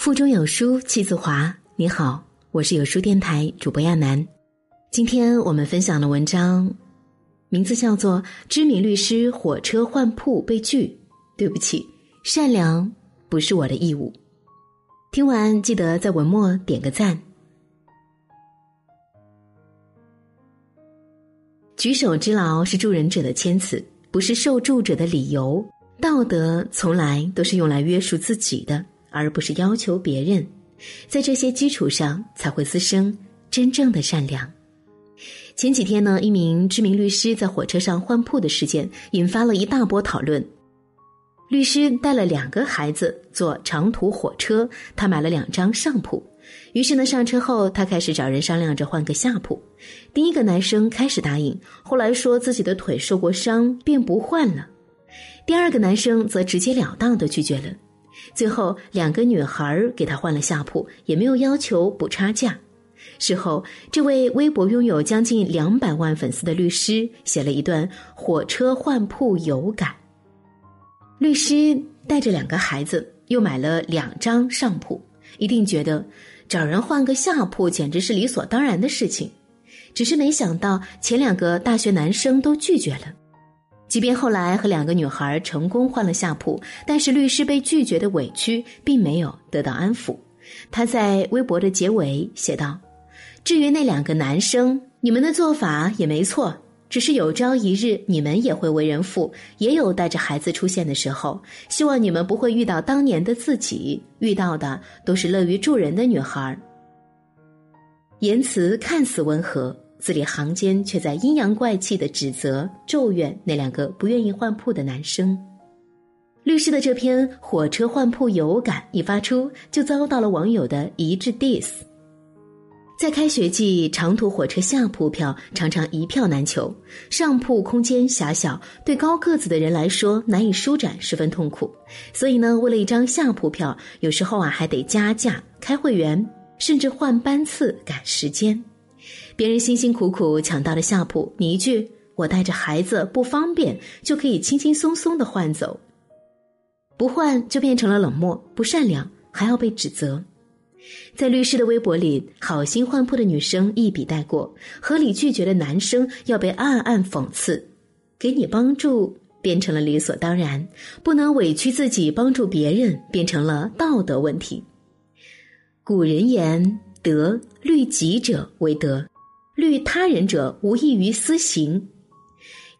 腹中有书气自华。你好，我是有书电台主播亚楠。今天我们分享的文章，名字叫做《知名律师火车换铺被拒》。对不起，善良不是我的义务。听完记得在文末点个赞。举手之劳是助人者的谦辞，不是受助者的理由。道德从来都是用来约束自己的。而不是要求别人，在这些基础上才会滋生真正的善良。前几天呢，一名知名律师在火车上换铺的事件引发了一大波讨论。律师带了两个孩子坐长途火车，他买了两张上铺。于是呢，上车后他开始找人商量着换个下铺。第一个男生开始答应，后来说自己的腿受过伤，便不换了。第二个男生则直截了当的拒绝了。最后，两个女孩给他换了下铺，也没有要求补差价。事后，这位微博拥有将近两百万粉丝的律师写了一段火车换铺有感。律师带着两个孩子，又买了两张上铺，一定觉得找人换个下铺简直是理所当然的事情。只是没想到，前两个大学男生都拒绝了。即便后来和两个女孩成功换了下铺，但是律师被拒绝的委屈并没有得到安抚。他在微博的结尾写道：“至于那两个男生，你们的做法也没错，只是有朝一日你们也会为人父，也有带着孩子出现的时候。希望你们不会遇到当年的自己，遇到的都是乐于助人的女孩。”言辞看似温和。字里行间却在阴阳怪气的指责、咒怨那两个不愿意换铺的男生。律师的这篇火车换铺有感一发出，就遭到了网友的一致 diss。在开学季，长途火车下铺票常常一票难求，上铺空间狭小，对高个子的人来说难以舒展，十分痛苦。所以呢，为了一张下铺票，有时候啊还得加价、开会员，甚至换班次、赶时间。别人辛辛苦苦抢到了下铺，你一句“我带着孩子不方便”，就可以轻轻松松的换走，不换就变成了冷漠、不善良，还要被指责。在律师的微博里，好心换铺的女生一笔带过，合理拒绝的男生要被暗暗讽刺。给你帮助变成了理所当然，不能委屈自己帮助别人变成了道德问题。古人言。德律己者为德，虑他人者无异于私刑。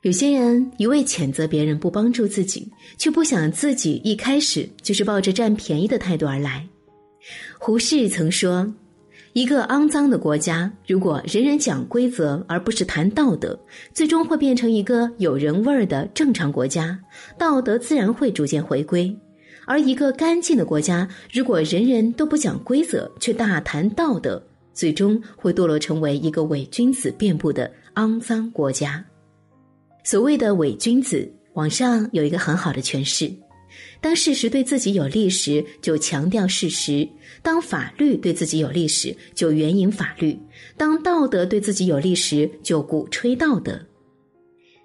有些人一味谴责别人不帮助自己，却不想自己一开始就是抱着占便宜的态度而来。胡适曾说：“一个肮脏的国家，如果人人讲规则而不是谈道德，最终会变成一个有人味儿的正常国家，道德自然会逐渐回归。”而一个干净的国家，如果人人都不讲规则，却大谈道德，最终会堕落成为一个伪君子遍布的肮脏国家。所谓的伪君子，网上有一个很好的诠释：当事实对自己有利时，就强调事实；当法律对自己有利时，就援引法律；当道德对自己有利时，就鼓吹道德。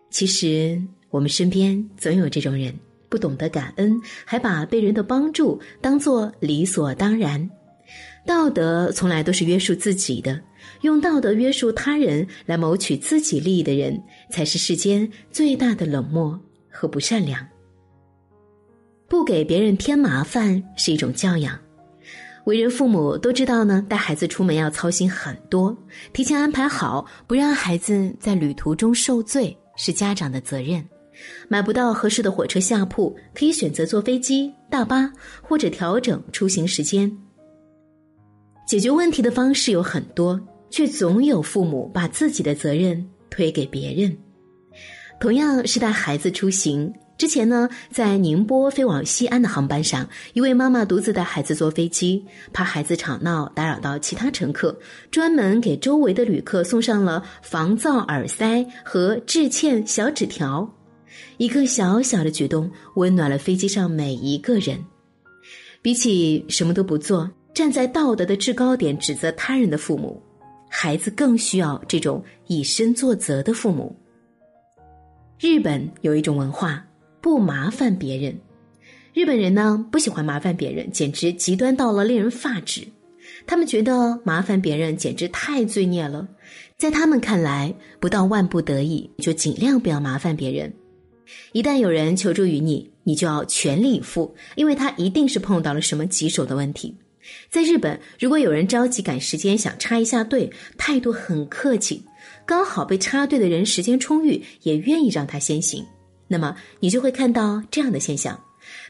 其实，我们身边总有这种人。不懂得感恩，还把被人的帮助当作理所当然。道德从来都是约束自己的，用道德约束他人来谋取自己利益的人，才是世间最大的冷漠和不善良。不给别人添麻烦是一种教养。为人父母都知道呢，带孩子出门要操心很多，提前安排好，不让孩子在旅途中受罪，是家长的责任。买不到合适的火车下铺，可以选择坐飞机、大巴，或者调整出行时间。解决问题的方式有很多，却总有父母把自己的责任推给别人。同样是带孩子出行，之前呢，在宁波飞往西安的航班上，一位妈妈独自带孩子坐飞机，怕孩子吵闹打扰到其他乘客，专门给周围的旅客送上了防噪耳塞和致歉小纸条。一个小小的举动，温暖了飞机上每一个人。比起什么都不做，站在道德的制高点指责他人的父母，孩子更需要这种以身作则的父母。日本有一种文化，不麻烦别人。日本人呢不喜欢麻烦别人，简直极端到了令人发指。他们觉得麻烦别人简直太罪孽了，在他们看来，不到万不得已就尽量不要麻烦别人。一旦有人求助于你，你就要全力以赴，因为他一定是碰到了什么棘手的问题。在日本，如果有人着急赶时间想插一下队，态度很客气，刚好被插队的人时间充裕，也愿意让他先行，那么你就会看到这样的现象：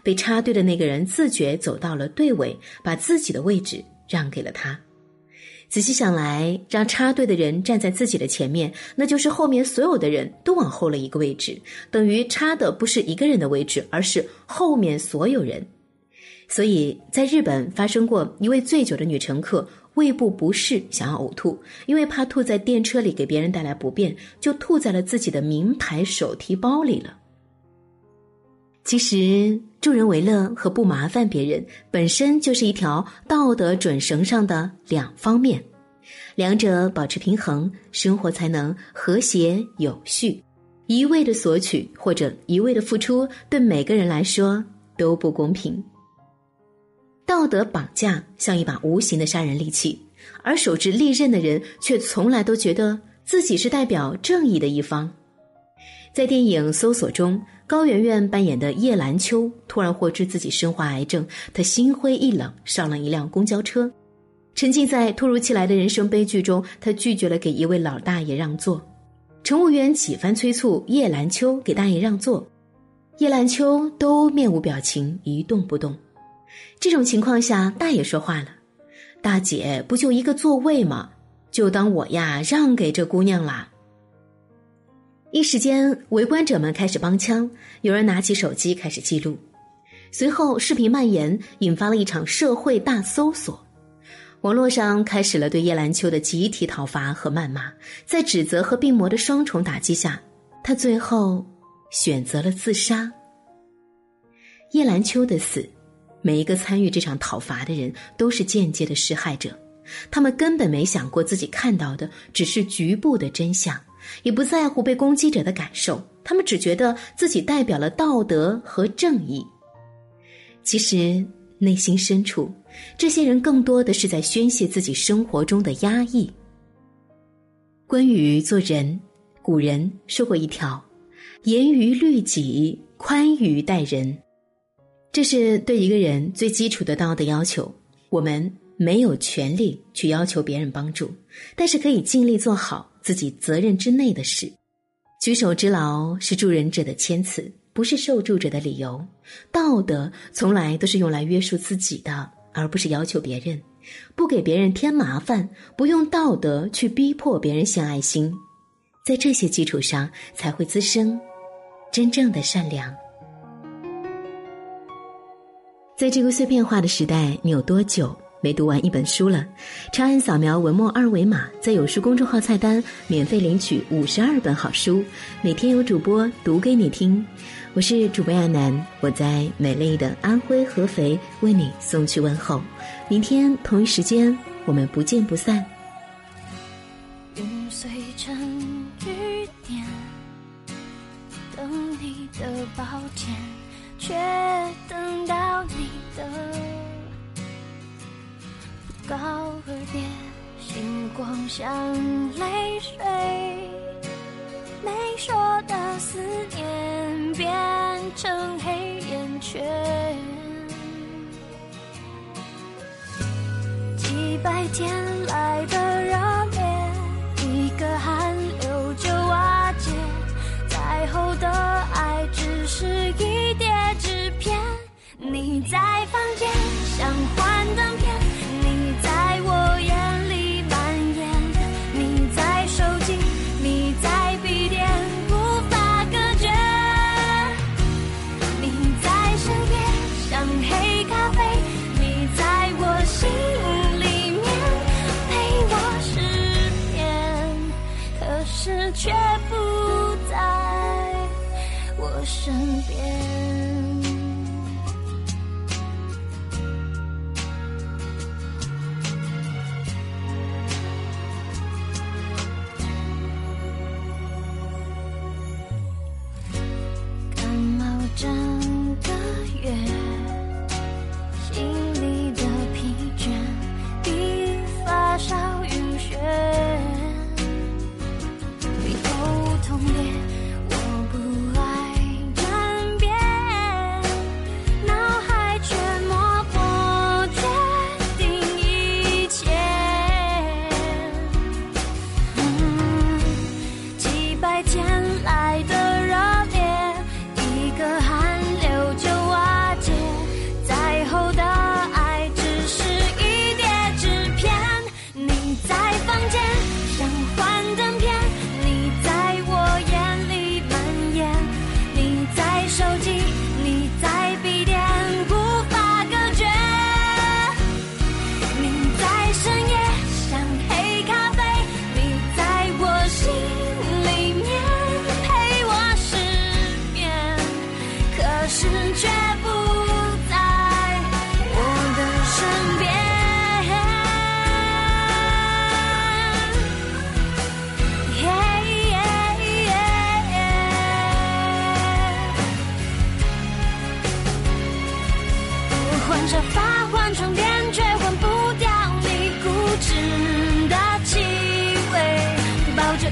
被插队的那个人自觉走到了队尾，把自己的位置让给了他。仔细想来，让插队的人站在自己的前面，那就是后面所有的人都往后了一个位置，等于插的不是一个人的位置，而是后面所有人。所以在日本发生过一位醉酒的女乘客胃部不适，想要呕吐，因为怕吐在电车里给别人带来不便，就吐在了自己的名牌手提包里了。其实，助人为乐和不麻烦别人本身就是一条道德准绳上的两方面，两者保持平衡，生活才能和谐有序。一味的索取或者一味的付出，对每个人来说都不公平。道德绑架像一把无形的杀人利器，而手持利刃的人却从来都觉得自己是代表正义的一方。在电影《搜索》中。高圆圆扮演的叶兰秋突然获知自己身患癌症，她心灰意冷，上了一辆公交车。沉浸在突如其来的人生悲剧中，她拒绝了给一位老大爷让座。乘务员几番催促叶兰秋给大爷让座，叶兰秋都面无表情，一动不动。这种情况下，大爷说话了：“大姐，不就一个座位吗？就当我呀让给这姑娘啦。”一时间，围观者们开始帮腔，有人拿起手机开始记录。随后，视频蔓延，引发了一场社会大搜索。网络上开始了对叶兰秋的集体讨伐和谩骂。在指责和病魔的双重打击下，他最后选择了自杀。叶兰秋的死，每一个参与这场讨伐的人都是间接的施害者。他们根本没想过自己看到的只是局部的真相。也不在乎被攻击者的感受，他们只觉得自己代表了道德和正义。其实内心深处，这些人更多的是在宣泄自己生活中的压抑。关于做人，古人说过一条：“严于律己，宽于待人。”这是对一个人最基础的道德要求。我们没有权利去要求别人帮助，但是可以尽力做好。自己责任之内的事，举手之劳是助人者的谦辞，不是受助者的理由。道德从来都是用来约束自己的，而不是要求别人。不给别人添麻烦，不用道德去逼迫别人献爱心，在这些基础上，才会滋生真正的善良。在这个碎片化的时代，你有多久？没读完一本书了，长按扫描文末二维码，在有书公众号菜单免费领取五十二本好书，每天有主播读给你听。我是主播亚楠，我在美丽的安徽合肥为你送去问候。明天同一时间，我们不见不散。碎成雨点，等你的抱歉，却等到你的。高而跌，星光像泪水，没说的思念变成黑眼圈，几百天来的热烈，一个寒流就瓦解，再厚的爱只是一，在房间，像花。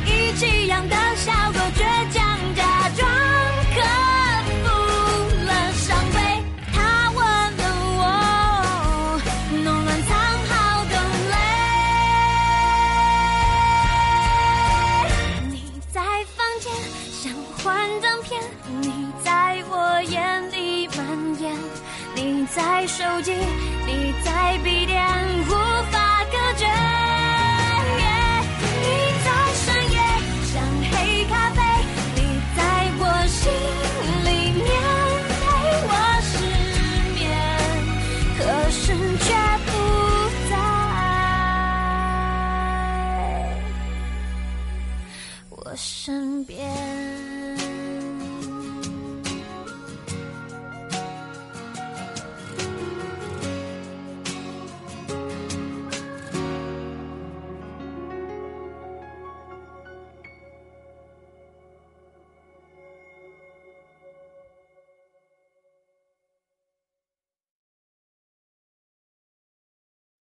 一起养的小狗，倔强假装克服了伤悲。它吻了我，弄乱藏好的泪。你在房间像幻灯片，你在我眼里蔓延。你在手机，